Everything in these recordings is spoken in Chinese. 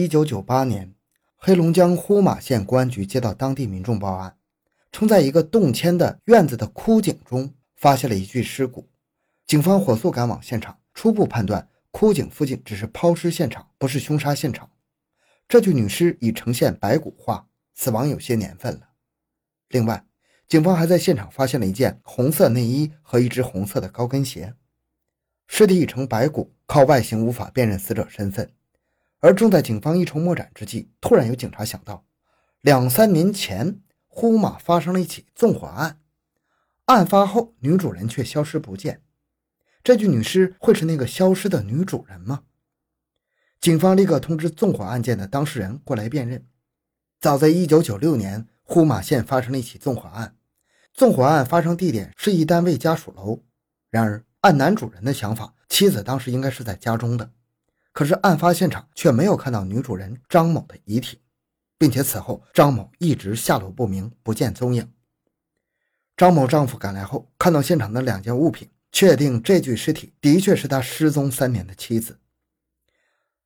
一九九八年，黑龙江呼玛县公安局接到当地民众报案，称在一个动迁的院子的枯井中发现了一具尸骨。警方火速赶往现场，初步判断枯井附近只是抛尸现场，不是凶杀现场。这具女尸已呈现白骨化，死亡有些年份了。另外，警方还在现场发现了一件红色内衣和一只红色的高跟鞋。尸体已成白骨，靠外形无法辨认死者身份。而正在警方一筹莫展之际，突然有警察想到，两三年前呼玛发生了一起纵火案，案发后女主人却消失不见。这具女尸会是那个消失的女主人吗？警方立刻通知纵火案件的当事人过来辨认。早在1996年，呼玛县发生了一起纵火案，纵火案发生地点是一单位家属楼。然而，按男主人的想法，妻子当时应该是在家中的。可是案发现场却没有看到女主人张某的遗体，并且此后张某一直下落不明，不见踪影。张某丈夫赶来后，看到现场的两件物品，确定这具尸体的确是他失踪三年的妻子。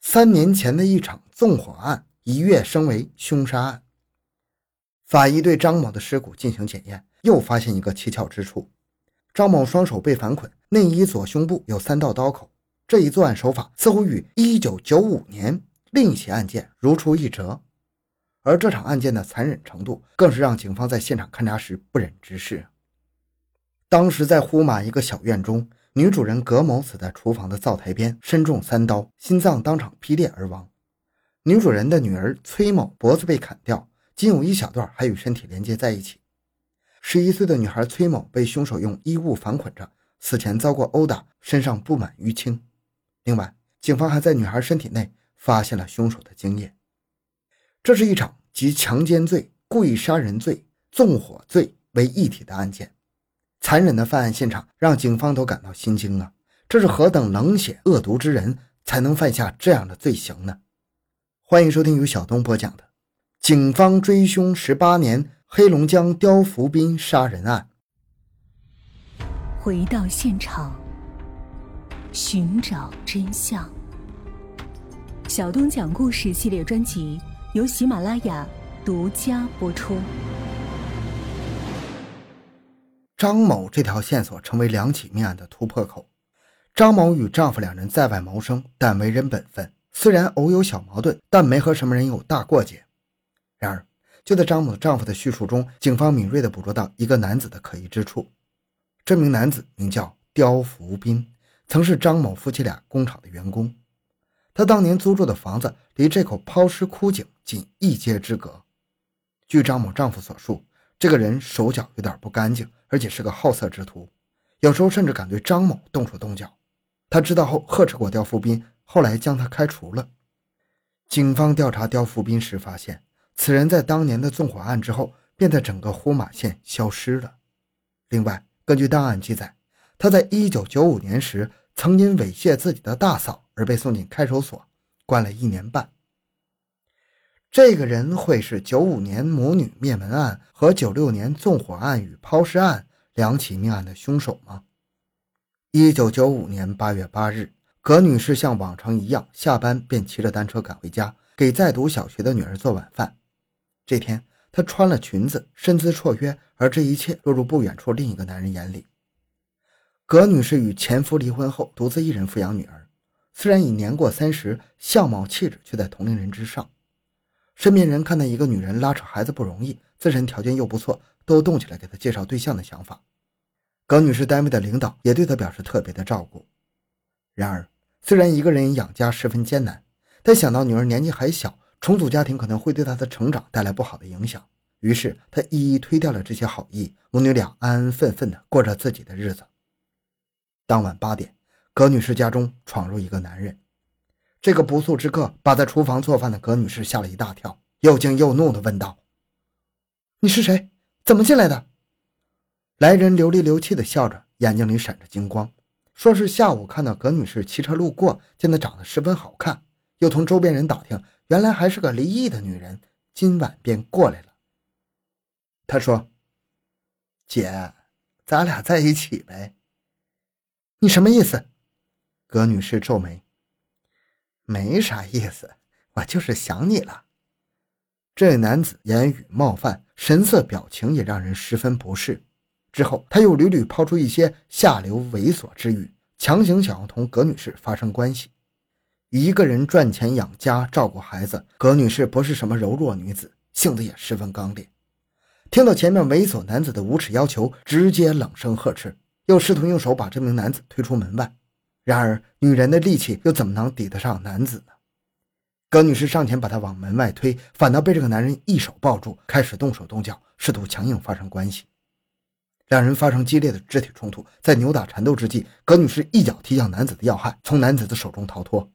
三年前的一场纵火案一跃升为凶杀案。法医对张某的尸骨进行检验，又发现一个蹊跷之处：张某双手被反捆，内衣左胸部有三道刀口。这一作案手法似乎与1995年另一起案件如出一辙，而这场案件的残忍程度更是让警方在现场勘查时不忍直视。当时在呼玛一个小院中，女主人葛某死在厨房的灶台边，身中三刀，心脏当场劈裂而亡。女主人的女儿崔某脖子被砍掉，仅有一小段还与身体连接在一起。十一岁的女孩崔某被凶手用衣物反捆着，死前遭过殴打，身上布满淤青。另外，警方还在女孩身体内发现了凶手的精液。这是一场集强奸罪、故意杀人罪、纵火罪为一体的案件。残忍的犯案现场让警方都感到心惊啊！这是何等冷血恶毒之人才能犯下这样的罪行呢？欢迎收听由小东播讲的《警方追凶十八年：黑龙江刁福斌杀人案》。回到现场。寻找真相。小东讲故事系列专辑由喜马拉雅独家播出。张某这条线索成为两起命案的突破口。张某与丈夫两人在外谋生，但为人本分，虽然偶有小矛盾，但没和什么人有大过节。然而，就在张某丈夫的叙述中，警方敏锐地捕捉到一个男子的可疑之处。这名男子名叫刁福斌。曾是张某夫妻俩工厂的员工，他当年租住的房子离这口抛尸枯井仅一街之隔。据张某丈夫所述，这个人手脚有点不干净，而且是个好色之徒，有时候甚至敢对张某动手动脚。他知道后呵斥过刁福斌，后来将他开除了。警方调查刁福斌时发现，此人在当年的纵火案之后便在整个呼玛县消失了。另外，根据档案记载，他在1995年时。曾因猥亵自己的大嫂而被送进看守所，关了一年半。这个人会是九五年母女灭门案和九六年纵火案与抛尸案两起命案的凶手吗？一九九五年八月八日，葛女士像往常一样下班便骑着单车赶回家，给在读小学的女儿做晚饭。这天，她穿了裙子，身姿绰约，而这一切落入不远处另一个男人眼里。葛女士与前夫离婚后，独自一人抚养女儿。虽然已年过三十，相貌气质却在同龄人之上。身边人看到一个女人拉扯孩子不容易，自身条件又不错，都动起来给她介绍对象的想法。葛女士单位的领导也对她表示特别的照顾。然而，虽然一个人养家十分艰难，但想到女儿年纪还小，重组家庭可能会对她的成长带来不好的影响，于是她一一推掉了这些好意，母女俩安安分分地过着自己的日子。当晚八点，葛女士家中闯入一个男人。这个不速之客把在厨房做饭的葛女士吓了一大跳，又惊又怒地问道：“你是谁？怎么进来的？”来人流里流气地笑着，眼睛里闪着金光，说是下午看到葛女士骑车路过，见她长得十分好看，又从周边人打听，原来还是个离异的女人，今晚便过来了。他说：“姐，咱俩在一起呗。”你什么意思？葛女士皱眉。没啥意思，我就是想你了。这男子言语冒犯，神色表情也让人十分不适。之后，他又屡屡抛出一些下流猥琐之语，强行想要同葛女士发生关系。一个人赚钱养家，照顾孩子，葛女士不是什么柔弱女子，性子也十分刚烈。听到前面猥琐男子的无耻要求，直接冷声呵斥，又试图用手把这名男子推出门外。然而，女人的力气又怎么能抵得上男子呢？葛女士上前把他往门外推，反倒被这个男人一手抱住，开始动手动脚，试图强硬发生关系。两人发生激烈的肢体冲突，在扭打缠斗之际，葛女士一脚踢向男子的要害，从男子的手中逃脱。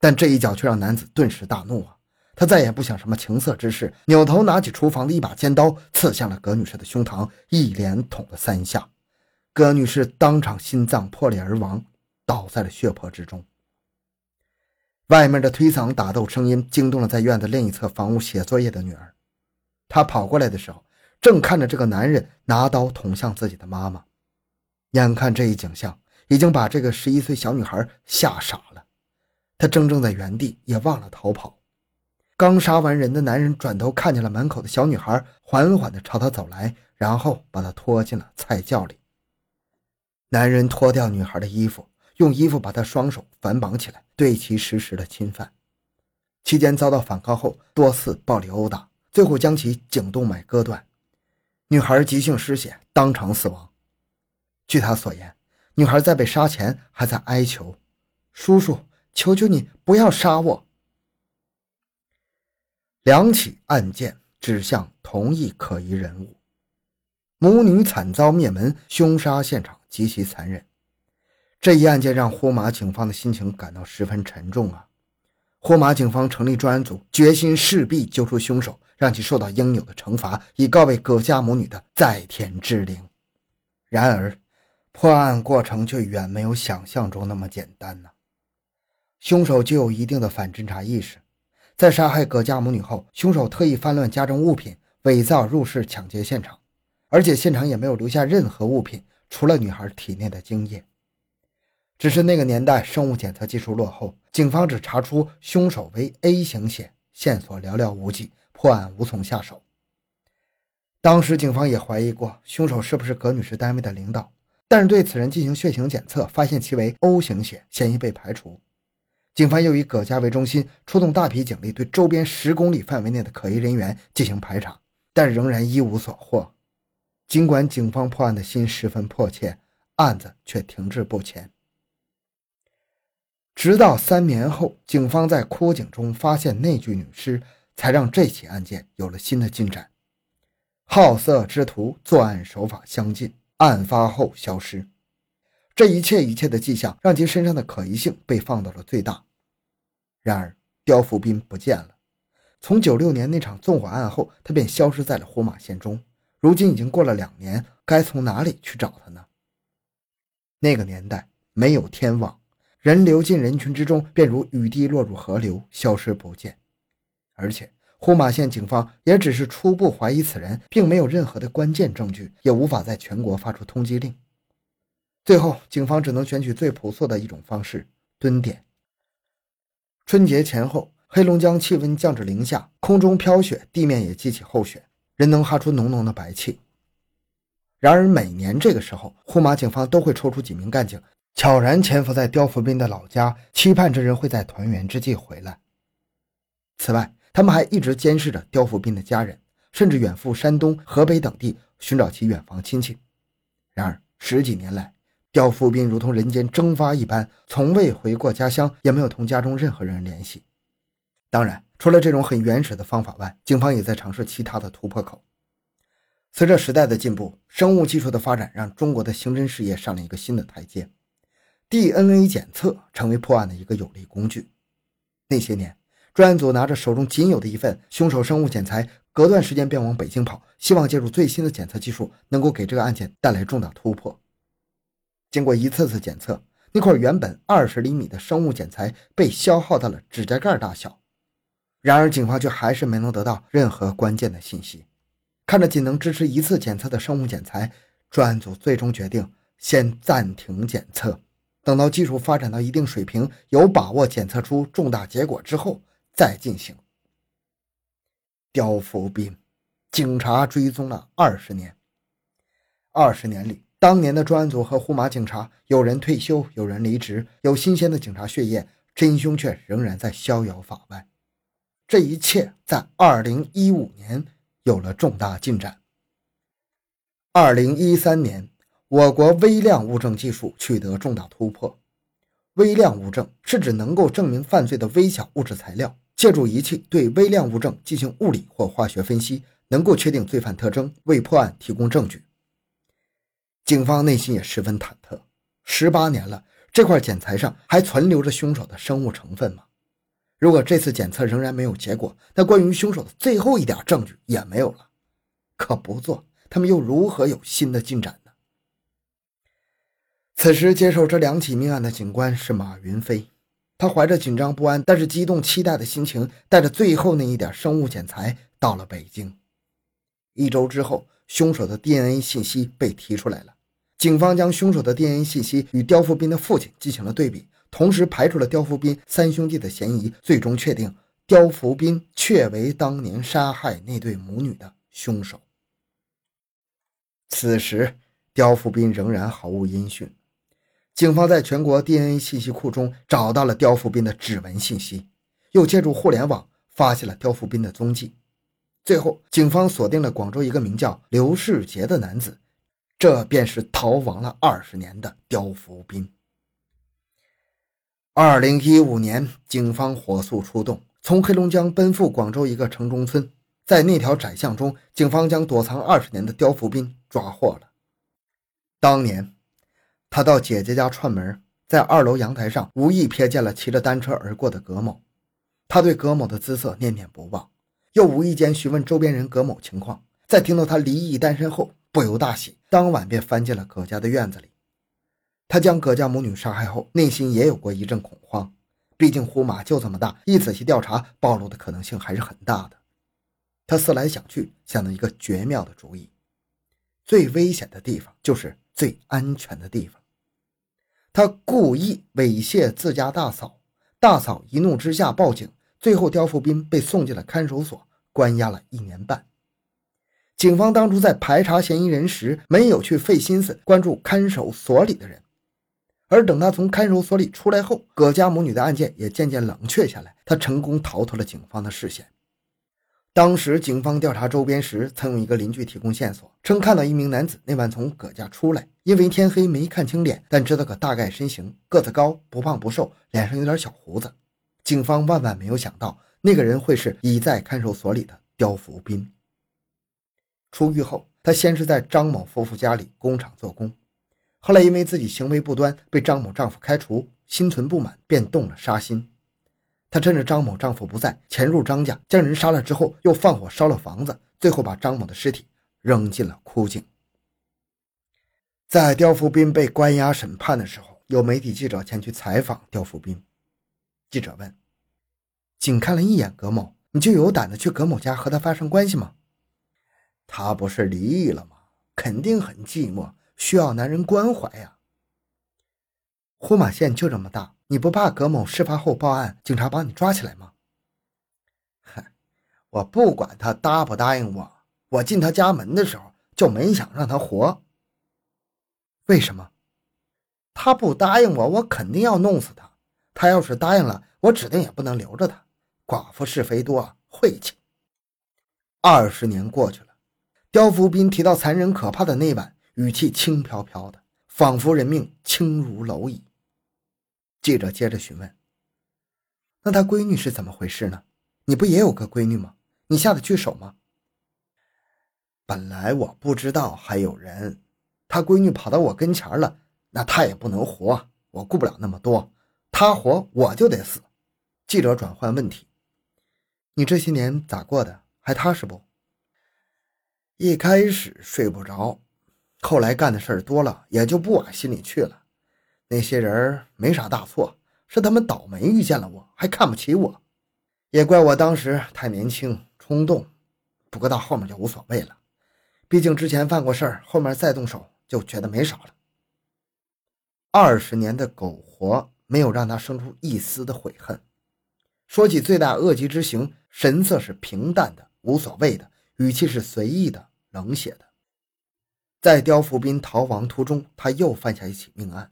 但这一脚却让男子顿时大怒啊！他再也不想什么情色之事，扭头拿起厨房的一把尖刀，刺向了葛女士的胸膛，一连捅了三下。葛女士当场心脏破裂而亡，倒在了血泊之中。外面的推搡打斗声音惊动了在院子另一侧房屋写作业的女儿，她跑过来的时候。正看着这个男人拿刀捅向自己的妈妈，眼看这一景象已经把这个十一岁小女孩吓傻了，她怔怔在原地，也忘了逃跑。刚杀完人的男人转头看见了门口的小女孩，缓缓地朝她走来，然后把她拖进了菜窖里。男人脱掉女孩的衣服，用衣服把她双手反绑起来，对其实施了侵犯。期间遭到反抗后，多次暴力殴打，最后将其颈动脉割断。女孩急性失血，当场死亡。据他所言，女孩在被杀前还在哀求：“叔叔，求求你不要杀我。”两起案件指向同一可疑人物，母女惨遭灭门，凶杀现场极其残忍。这一案件让呼马警方的心情感到十分沉重啊！呼马警方成立专案组，决心势必揪出凶手。让其受到应有的惩罚，以告慰葛家母女的在天之灵。然而，破案过程却远没有想象中那么简单呢。凶手具有一定的反侦查意识，在杀害葛家母女后，凶手特意翻乱家中物品，伪造入室抢劫现场，而且现场也没有留下任何物品，除了女孩体内的精液。只是那个年代生物检测技术落后，警方只查出凶手为 A 型血，线索寥寥无几。破案无从下手。当时警方也怀疑过凶手是不是葛女士单位的领导，但是对此人进行血型检测，发现其为 O 型血，嫌疑被排除。警方又以葛家为中心，出动大批警力对周边十公里范围内的可疑人员进行排查，但仍然一无所获。尽管警方破案的心十分迫切，案子却停滞不前。直到三年后，警方在枯井中发现那具女尸。才让这起案件有了新的进展。好色之徒作案手法相近，案发后消失，这一切一切的迹象让其身上的可疑性被放到了最大。然而，刁福斌不见了。从九六年那场纵火案后，他便消失在了呼马县中。如今已经过了两年，该从哪里去找他呢？那个年代没有天网，人流进人群之中，便如雨滴落入河流，消失不见。而且，呼马县警方也只是初步怀疑此人，并没有任何的关键证据，也无法在全国发出通缉令。最后，警方只能选取最朴素的一种方式——蹲点。春节前后，黑龙江气温降至零下，空中飘雪，地面也积起厚雪，人能哈出浓浓的白气。然而，每年这个时候，呼玛警方都会抽出几名干警，悄然潜伏在刁福斌的老家，期盼这人会在团圆之际回来。此外，他们还一直监视着刁福斌的家人，甚至远赴山东、河北等地寻找其远房亲戚。然而十几年来，刁福斌如同人间蒸发一般，从未回过家乡，也没有同家中任何人联系。当然，除了这种很原始的方法外，警方也在尝试其他的突破口。随着时代的进步，生物技术的发展让中国的刑侦事业上了一个新的台阶，DNA 检测成为破案的一个有力工具。那些年。专案组拿着手中仅有的一份凶手生物检材，隔段时间便往北京跑，希望借助最新的检测技术，能够给这个案件带来重大突破。经过一次次检测，那块原本二十厘米的生物检材被消耗到了指甲盖大小。然而，警方却还是没能得到任何关键的信息。看着仅能支持一次检测的生物检材，专案组最终决定先暂停检测，等到技术发展到一定水平，有把握检测出重大结果之后。再进行。刁福斌，警察追踪了二十年，二十年里，当年的专案组和呼马警察，有人退休，有人离职，有新鲜的警察血液，真凶却仍然在逍遥法外。这一切在二零一五年有了重大进展。二零一三年，我国微量物证技术取得重大突破。微量物证是指能够证明犯罪的微小物质材料，借助仪器对微量物证进行物理或化学分析，能够确定罪犯特征，为破案提供证据。警方内心也十分忐忑。十八年了，这块剪裁上还存留着凶手的生物成分吗？如果这次检测仍然没有结果，那关于凶手的最后一点证据也没有了。可不做，他们又如何有新的进展呢？此时接手这两起命案的警官是马云飞，他怀着紧张不安但是激动期待的心情，带着最后那一点生物检材到了北京。一周之后，凶手的 DNA 信息被提出来了。警方将凶手的 DNA 信息与刁福斌的父亲进行了对比，同时排除了刁福斌三兄弟的嫌疑，最终确定刁福斌确为当年杀害那对母女的凶手。此时，刁福斌仍然毫无音讯。警方在全国 DNA 信息库中找到了刁福斌的指纹信息，又借助互联网发现了刁福斌的踪迹。最后，警方锁定了广州一个名叫刘世杰的男子，这便是逃亡了二十年的刁福斌。二零一五年，警方火速出动，从黑龙江奔赴广州一个城中村，在那条窄巷中，警方将躲藏二十年的刁福斌抓获了。当年。他到姐姐家串门，在二楼阳台上无意瞥见了骑着单车而过的葛某，他对葛某的姿色念念不忘，又无意间询问周边人葛某情况，在听到他离异单身后，不由大喜，当晚便翻进了葛家的院子里。他将葛家母女杀害后，内心也有过一阵恐慌，毕竟呼马就这么大，一仔细调查，暴露的可能性还是很大的。他思来想去，想到一个绝妙的主意：最危险的地方就是最安全的地方。他故意猥亵自家大嫂，大嫂一怒之下报警，最后刁福斌被送进了看守所，关押了一年半。警方当初在排查嫌疑人时，没有去费心思关注看守所里的人，而等他从看守所里出来后，葛家母女的案件也渐渐冷却下来，他成功逃脱了警方的视线。当时警方调查周边时，曾有一个邻居提供线索，称看到一名男子那晚从葛家出来，因为天黑没看清脸，但知道个大概身形，个子高，不胖不瘦，脸上有点小胡子。警方万万没有想到，那个人会是已在看守所里的刁福斌。出狱后，他先是在张某夫妇家里工厂做工，后来因为自己行为不端被张某丈夫开除，心存不满，便动了杀心。他趁着张某丈夫不在，潜入张家，将人杀了之后，又放火烧了房子，最后把张某的尸体扔进了枯井。在刁福斌被关押审判的时候，有媒体记者前去采访刁福斌。记者问：“仅看了一眼葛某，你就有胆子去葛某家和他发生关系吗？”他不是离异了吗？肯定很寂寞，需要男人关怀呀。呼马县就这么大。你不怕葛某事发后报案，警察把你抓起来吗？嗨，我不管他答不答应我，我进他家门的时候就没想让他活。为什么？他不答应我，我肯定要弄死他。他要是答应了，我指定也不能留着他。寡妇是非多，晦气。二十年过去了，刁福斌提到残忍可怕的那晚，语气轻飘飘的，仿佛人命轻如蝼蚁。记者接着询问：“那他闺女是怎么回事呢？你不也有个闺女吗？你下得去手吗？”本来我不知道还有人，他闺女跑到我跟前了，那他也不能活，我顾不了那么多，他活我就得死。记者转换问题：“你这些年咋过的？还踏实不？”一开始睡不着，后来干的事儿多了，也就不往心里去了。那些人没啥大错，是他们倒霉遇见了我，还看不起我，也怪我当时太年轻冲动。不过到后面就无所谓了，毕竟之前犯过事儿，后面再动手就觉得没啥了。二十年的苟活没有让他生出一丝的悔恨，说起罪大恶极之行，神色是平淡的、无所谓的，语气是随意的、冷血的。在刁福斌逃亡途中，他又犯下一起命案。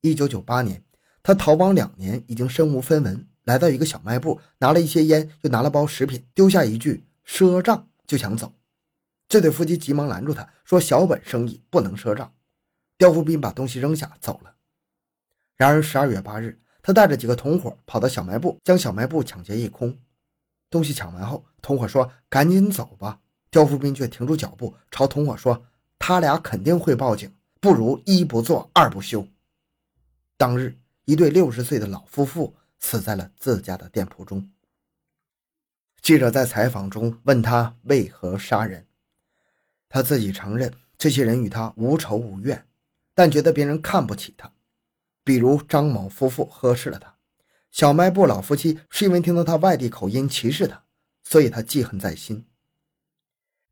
一九九八年，他逃亡两年，已经身无分文，来到一个小卖部，拿了一些烟，又拿了包食品，丢下一句“赊账”，就想走。这对夫妻急忙拦住他，说：“小本生意不能赊账。”刁福斌把东西扔下，走了。然而十二月八日，他带着几个同伙跑到小卖部，将小卖部抢劫一空。东西抢完后，同伙说：“赶紧走吧。”刁福斌却停住脚步，朝同伙说：“他俩肯定会报警，不如一不做二不休。”当日，一对六十岁的老夫妇死在了自家的店铺中。记者在采访中问他为何杀人。他自己承认，这些人与他无仇无怨，但觉得别人看不起他。比如张某夫妇呵斥了他，小卖部老夫妻是因为听到他外地口音歧视他，所以他记恨在心。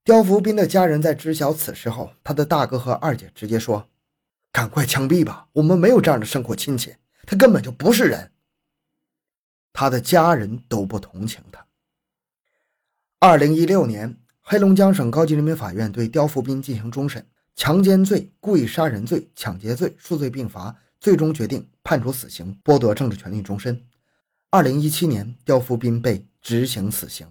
刁福斌的家人在知晓此事后，他的大哥和二姐直接说：“赶快枪毙吧，我们没有这样的生活亲戚，他根本就不是人。”他的家人都不同情他。二零一六年。黑龙江省高级人民法院对刁福斌进行终审，强奸罪、故意杀人罪、抢劫罪数罪并罚，最终决定判处死刑，剥夺政治权利终身。二零一七年，刁福斌被执行死刑。